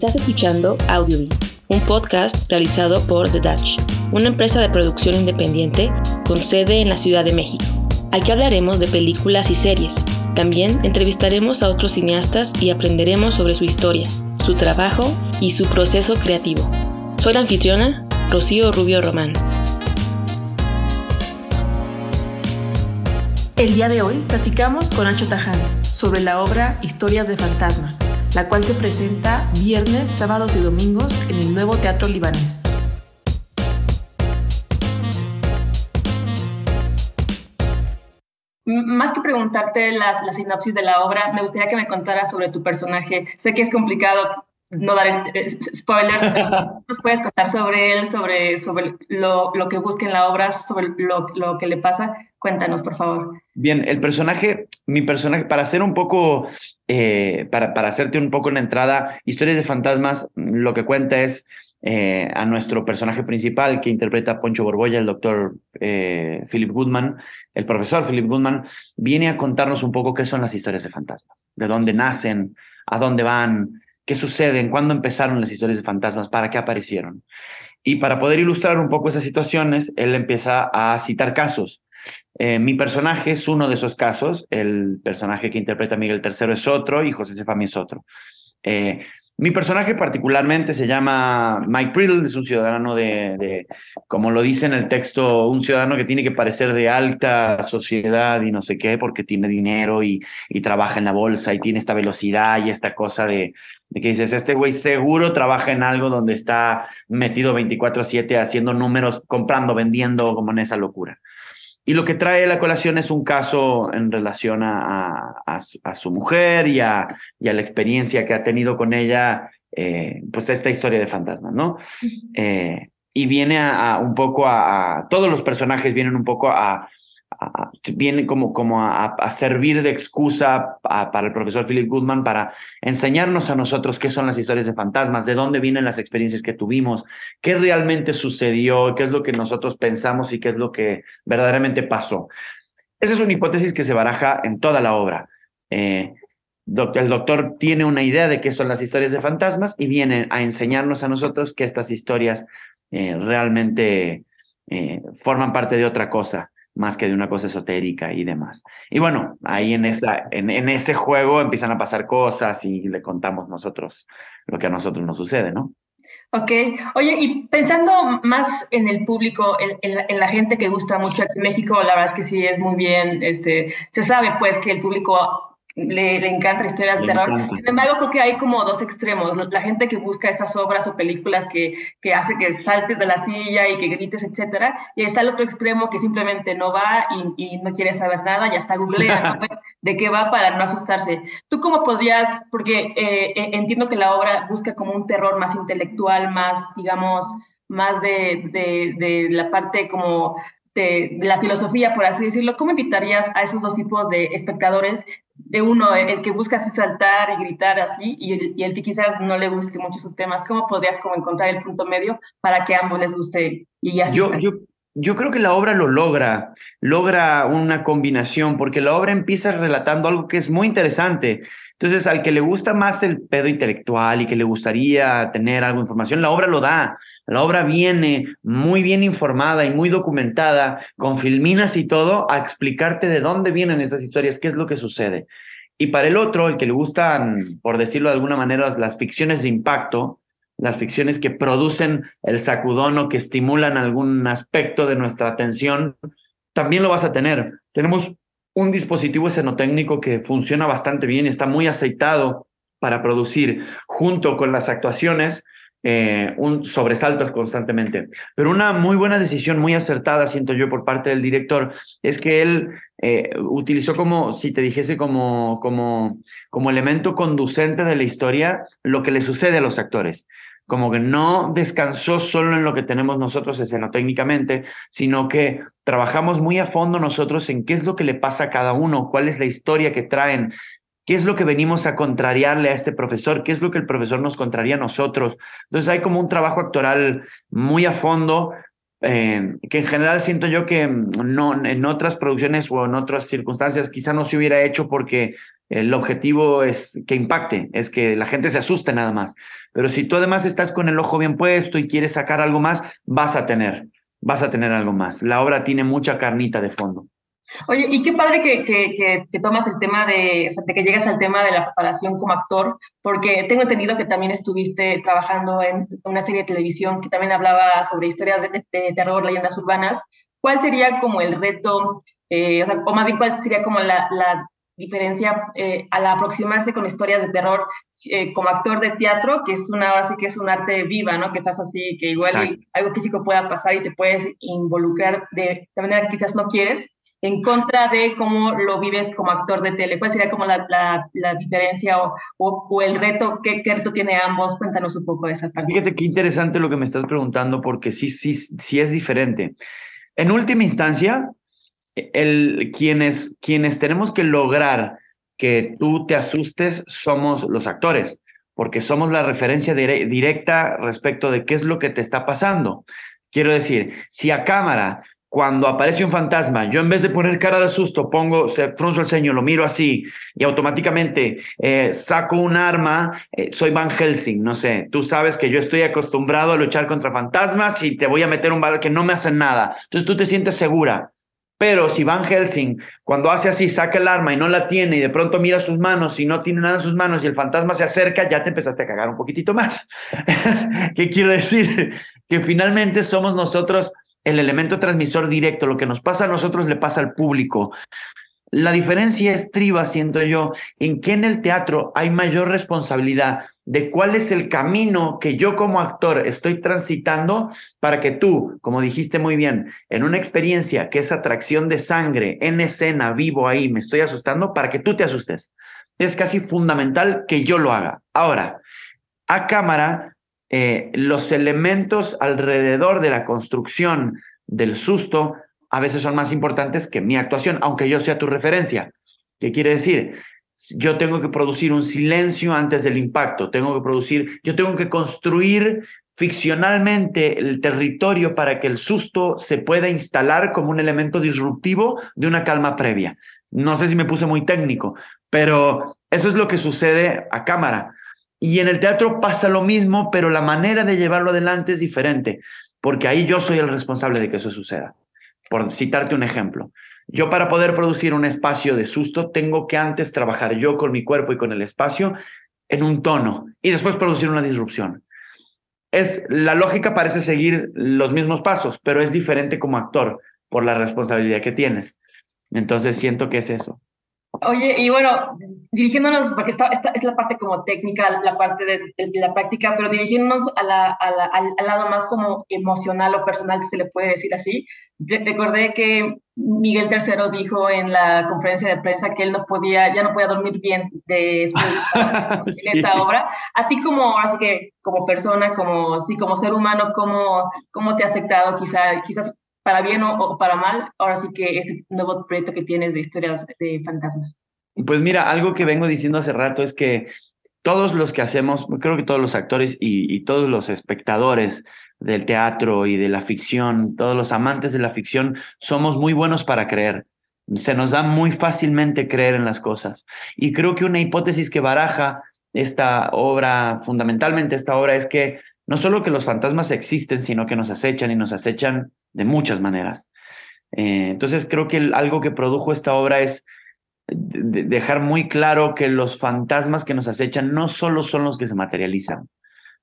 Estás escuchando Audiobeat, un podcast realizado por The Dutch, una empresa de producción independiente con sede en la Ciudad de México. Aquí hablaremos de películas y series. También entrevistaremos a otros cineastas y aprenderemos sobre su historia, su trabajo y su proceso creativo. Soy la anfitriona, Rocío Rubio Román. El día de hoy platicamos con Ancho Taján sobre la obra Historias de Fantasmas, la cual se presenta viernes, sábados y domingos en el nuevo Teatro Libanés. Más que preguntarte la, sinopsis de la obra, me gustaría que me contaras sobre tu personaje. Sé que es complicado no dar spoilers, nos puedes contar sobre él, sobre, sobre lo, lo, que busca en la obra, sobre lo, lo, que le pasa. Cuéntanos, por favor. Bien, el personaje, mi personaje, para hacer un poco, eh, para, para hacerte un poco en la entrada, Historias de Fantasmas, lo que cuenta es eh, a nuestro personaje principal que interpreta Poncho Borbolla, el doctor eh, Philip Goodman, el profesor Philip Goodman, viene a contarnos un poco qué son las historias de fantasmas, de dónde nacen, a dónde van, qué suceden, cuándo empezaron las historias de fantasmas, para qué aparecieron. Y para poder ilustrar un poco esas situaciones, él empieza a citar casos. Eh, mi personaje es uno de esos casos, el personaje que interpreta Miguel III es otro y José Sefami es otro. Eh, mi personaje particularmente se llama Mike Priddle, es un ciudadano de, como lo dice en el texto, un ciudadano que tiene que parecer de alta sociedad y no sé qué, porque tiene dinero y, trabaja en la bolsa y tiene esta velocidad y esta cosa de, de que dices, este güey seguro trabaja en algo donde está metido 24/7 haciendo números, comprando, vendiendo, como en esa locura. Y lo que trae la colación es un caso en relación a, a, su, mujer y a, y a, la experiencia que ha tenido con ella, eh, pues esta historia de fantasmas, ¿no? Eh, y viene a, un poco a, todos los personajes vienen un poco a, viene como, como a, servir de excusa para el profesor Philip Goodman para enseñarnos a nosotros qué son las historias de fantasmas, de dónde vienen las experiencias que tuvimos, qué realmente sucedió, qué es lo que nosotros pensamos y qué es lo que verdaderamente pasó. Esa es una hipótesis que se baraja en toda la obra. Eh, el doctor tiene una idea de qué son las historias de fantasmas y viene a enseñarnos a nosotros que estas historias eh, realmente eh, forman parte de otra cosa más que de una cosa esotérica y demás. Y bueno, ahí en, esa, en, en, ese juego empiezan a pasar cosas y le contamos nosotros lo que a nosotros nos sucede, ¿no? Ok, oye, y pensando más en el público, en, en, la, gente que gusta mucho aquí en México, la verdad es que sí es muy bien, este, se sabe pues que el público le, le encantan historias de terror. Sin embargo, creo que hay como dos extremos. La gente que busca esas obras o películas que, que hace que saltes de la silla y que grites, etcétera. Y está el otro extremo que simplemente no va y, y no quiere saber nada, ya está googlea de qué va para no asustarse. ¿Tú cómo podrías, porque eh, eh, entiendo que la obra busca como un terror más intelectual, más, digamos, más de, de, de la parte como de, de, la filosofía, por así decirlo, ¿cómo invitarías a esos dos tipos de espectadores de uno, el que busca así saltar y gritar así, y el, y el, que quizás no le guste mucho sus temas, ¿cómo podrías como encontrar el punto medio para que a ambos les guste y así? Yo, yo, yo, creo que la obra lo logra, logra una combinación, porque la obra empieza relatando algo que es muy interesante. Entonces, al que le gusta más el pedo intelectual y que le gustaría tener algo de información, la obra lo da. La obra viene muy bien informada y muy documentada, con filminas y todo, a explicarte de dónde vienen esas historias, qué es lo que sucede. Y para el otro, el que le gustan, por decirlo de alguna manera, las ficciones de impacto, las ficciones que producen el sacudón o que estimulan algún aspecto de nuestra atención, también lo vas a tener. Tenemos un dispositivo escenotécnico que funciona bastante bien está muy aceitado para producir, junto con las actuaciones, eh, un sobresalto constantemente. Pero una muy buena decisión, muy acertada, siento yo, por parte del director, es que él eh, utilizó como, si te dijese, como, como, como elemento conducente de la historia lo que le sucede a los actores. Como que no descansó solo en lo que tenemos nosotros escenotécnicamente, sino que trabajamos muy a fondo nosotros en qué es lo que le pasa a cada uno, cuál es la historia que traen, ¿Qué es lo que venimos a contrariarle a este profesor? ¿Qué es lo que el profesor nos contraría a nosotros? Entonces hay como un trabajo actoral muy a fondo, eh, que en general siento yo que no, en otras producciones o en otras circunstancias quizá no se hubiera hecho porque el objetivo es que impacte, es que la gente se asuste nada más. Pero si tú además estás con el ojo bien puesto y quieres sacar algo más, vas a tener, vas a tener algo más. La obra tiene mucha carnita de fondo. Oye, y qué padre que, que, que, tomas el tema de, o sea, de que llegas al tema de la preparación como actor, porque tengo entendido que también estuviste trabajando en una serie de televisión que también hablaba sobre historias de, terror, leyendas urbanas. ¿Cuál sería como el reto, eh, o, sea, o más bien cuál sería como la, la diferencia eh, al aproximarse con historias de terror eh, como actor de teatro, que es una ahora sí que es un arte viva, ¿no? Que estás así, que igual algo físico pueda pasar y te puedes involucrar de, de manera que quizás no quieres en contra de cómo lo vives como actor de tele? ¿Cuál sería como la, la, diferencia o, o, el reto? ¿qué, reto tiene ambos? Cuéntanos un poco de esa parte. Fíjate qué interesante lo que me estás preguntando porque sí, sí, sí es diferente. En última instancia, el, quienes, quienes tenemos que lograr que tú te asustes somos los actores, porque somos la referencia directa respecto de qué es lo que te está pasando. Quiero decir, si a cámara cuando aparece un fantasma, yo en vez de poner cara de susto, pongo, se frunzo el ceño, lo miro así y automáticamente eh, saco un arma, eh, soy Van Helsing, no sé, tú sabes que yo estoy acostumbrado a luchar contra fantasmas y te voy a meter un valor que no me hacen nada. Entonces tú te sientes segura. Pero si Van Helsing, cuando hace así, saca el arma y no la tiene y de pronto mira sus manos y no tiene nada en sus manos y el fantasma se acerca, ya te empezaste a cagar un poquitito más. ¿Qué quiero decir? Que finalmente somos nosotros el elemento transmisor directo, lo que nos pasa a nosotros le pasa al público. La diferencia estriba, siento yo, en que en el teatro hay mayor responsabilidad de cuál es el camino que yo como actor estoy transitando para que tú, como dijiste muy bien, en una experiencia que es atracción de sangre, en escena, vivo ahí, me estoy asustando, para que tú te asustes. Es casi fundamental que yo lo haga. Ahora, a cámara eh, los elementos alrededor de la construcción del susto a veces son más importantes que mi actuación, aunque yo sea tu referencia. ¿Qué quiere decir? Yo tengo que producir un silencio antes del impacto, tengo que producir, yo tengo que construir ficcionalmente el territorio para que el susto se pueda instalar como un elemento disruptivo de una calma previa. No sé si me puse muy técnico, pero eso es lo que sucede a cámara. Y en el teatro pasa lo mismo, pero la manera de llevarlo adelante es diferente, porque ahí yo soy el responsable de que eso suceda. Por citarte un ejemplo, yo para poder producir un espacio de susto tengo que antes trabajar yo con mi cuerpo y con el espacio en un tono y después producir una disrupción. Es la lógica parece seguir los mismos pasos, pero es diferente como actor por la responsabilidad que tienes. Entonces siento que es eso. Oye, y bueno, dirigiéndonos, porque esta, esta es la parte como técnica, la parte de, la práctica, pero dirigiéndonos a la, al, lado más como emocional o personal, se le puede decir así, recordé que Miguel III dijo en la conferencia de prensa que él no podía, ya no podía dormir bien después de esta obra. A ti como, así que como persona, como, sí, como ser humano, ¿cómo, cómo te ha afectado quizá, quizás para bien o, para mal, ahora sí que este nuevo proyecto que tienes de historias de fantasmas? Pues mira, algo que vengo diciendo hace rato es que todos los que hacemos, creo que todos los actores y, todos los espectadores del teatro y de la ficción, todos los amantes de la ficción, somos muy buenos para creer. Se nos da muy fácilmente creer en las cosas. Y creo que una hipótesis que baraja esta obra, fundamentalmente esta obra, es que no solo que los fantasmas existen, sino que nos acechan y nos acechan de muchas maneras. Eh, entonces creo que algo que produjo esta obra es dejar muy claro que los fantasmas que nos acechan no solo son los que se materializan,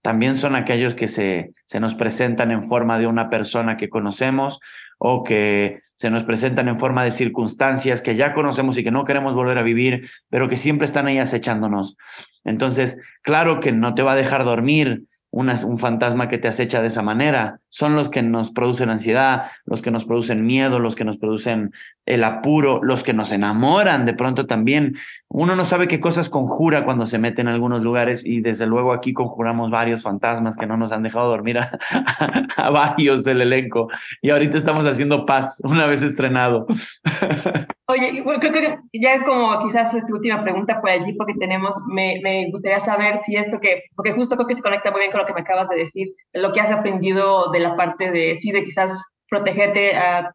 también son aquellos que se, se nos presentan en forma de una persona que conocemos o que se nos presentan en forma de circunstancias que ya conocemos y que no queremos volver a vivir, pero que siempre están ahí acechándonos. Entonces, claro que no te va a dejar dormir, un fantasma que te acecha de esa manera. Son los que nos producen ansiedad, los que nos producen miedo, los que nos producen el apuro, los que nos enamoran de pronto también. Uno no sabe qué cosas conjura cuando se mete en algunos lugares y desde luego aquí conjuramos varios fantasmas que no nos han dejado dormir a, varios del elenco. Y ahorita estamos haciendo paz una vez estrenado. Oye, bueno, creo que ya como quizás esta última pregunta por el tipo que tenemos, me, me, gustaría saber si esto que, porque justo creo que se conecta muy bien con lo que me acabas de decir, lo que has aprendido de la parte de, sí, de quizás protegerte a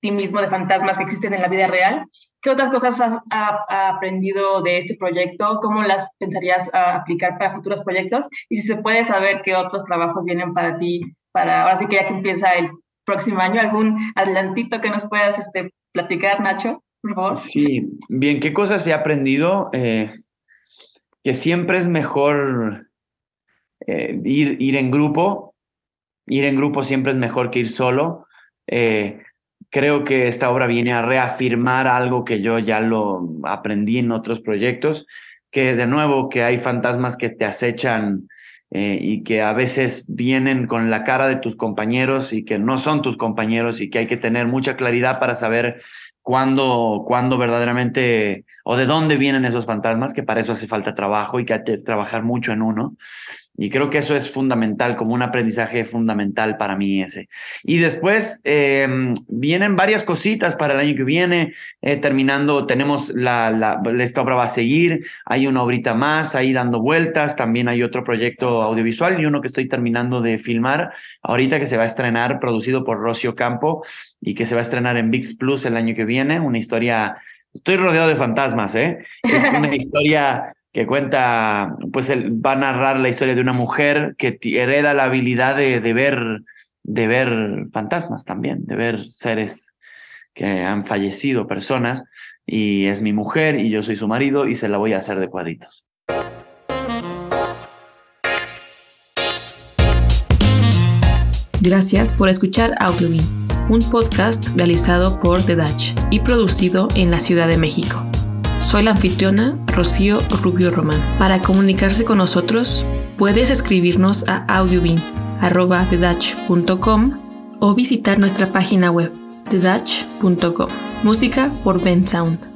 ti mismo de fantasmas que existen en la vida real. ¿Qué otras cosas has aprendido de este proyecto? ¿Cómo las pensarías aplicar para futuros proyectos? Y si se puede saber qué otros trabajos vienen para ti, para ahora sí que ya que empieza el próximo año, algún adelantito que nos puedas este, platicar, Nacho, por favor. Sí, bien, ¿qué cosas he aprendido? Eh, que siempre es mejor eh, ir, ir en grupo, ir en grupo siempre es mejor que ir solo. Eh, creo que esta obra viene a reafirmar algo que yo ya lo aprendí en otros proyectos, que de nuevo que hay fantasmas que te acechan eh, y que a veces vienen con la cara de tus compañeros y que no son tus compañeros y que hay que tener mucha claridad para saber cuándo, cuándo verdaderamente o de dónde vienen esos fantasmas, que para eso hace falta trabajo y que hay que trabajar mucho en uno. Y creo que eso es fundamental, como un aprendizaje fundamental para mí ese. Y después em, vienen varias cositas para el año que viene. Eh, terminando, tenemos la, la, esta obra va a seguir, hay una obrita más ahí dando vueltas, también hay otro proyecto audiovisual y uno que estoy terminando de filmar ahorita que se va a estrenar, producido por Rocio Campo y que se va a estrenar en VIX Plus el año que viene. Una historia, estoy rodeado de fantasmas, ¿eh? Es una historia que cuenta, pues va a narrar la historia de una mujer que hereda la habilidad de, de, ver, de ver fantasmas también, de ver seres que han fallecido, personas, y es mi mujer y yo soy su marido y se la voy a hacer de cuadritos. Gracias por escuchar Audiobin, un podcast realizado por The Dutch y producido en la Ciudad de México. Soy la anfitriona Rocío Rubio Román. Para comunicarse con nosotros, puedes escribirnos a audiobin.com o visitar nuestra página web thedutch.com. Música por Ben Sound.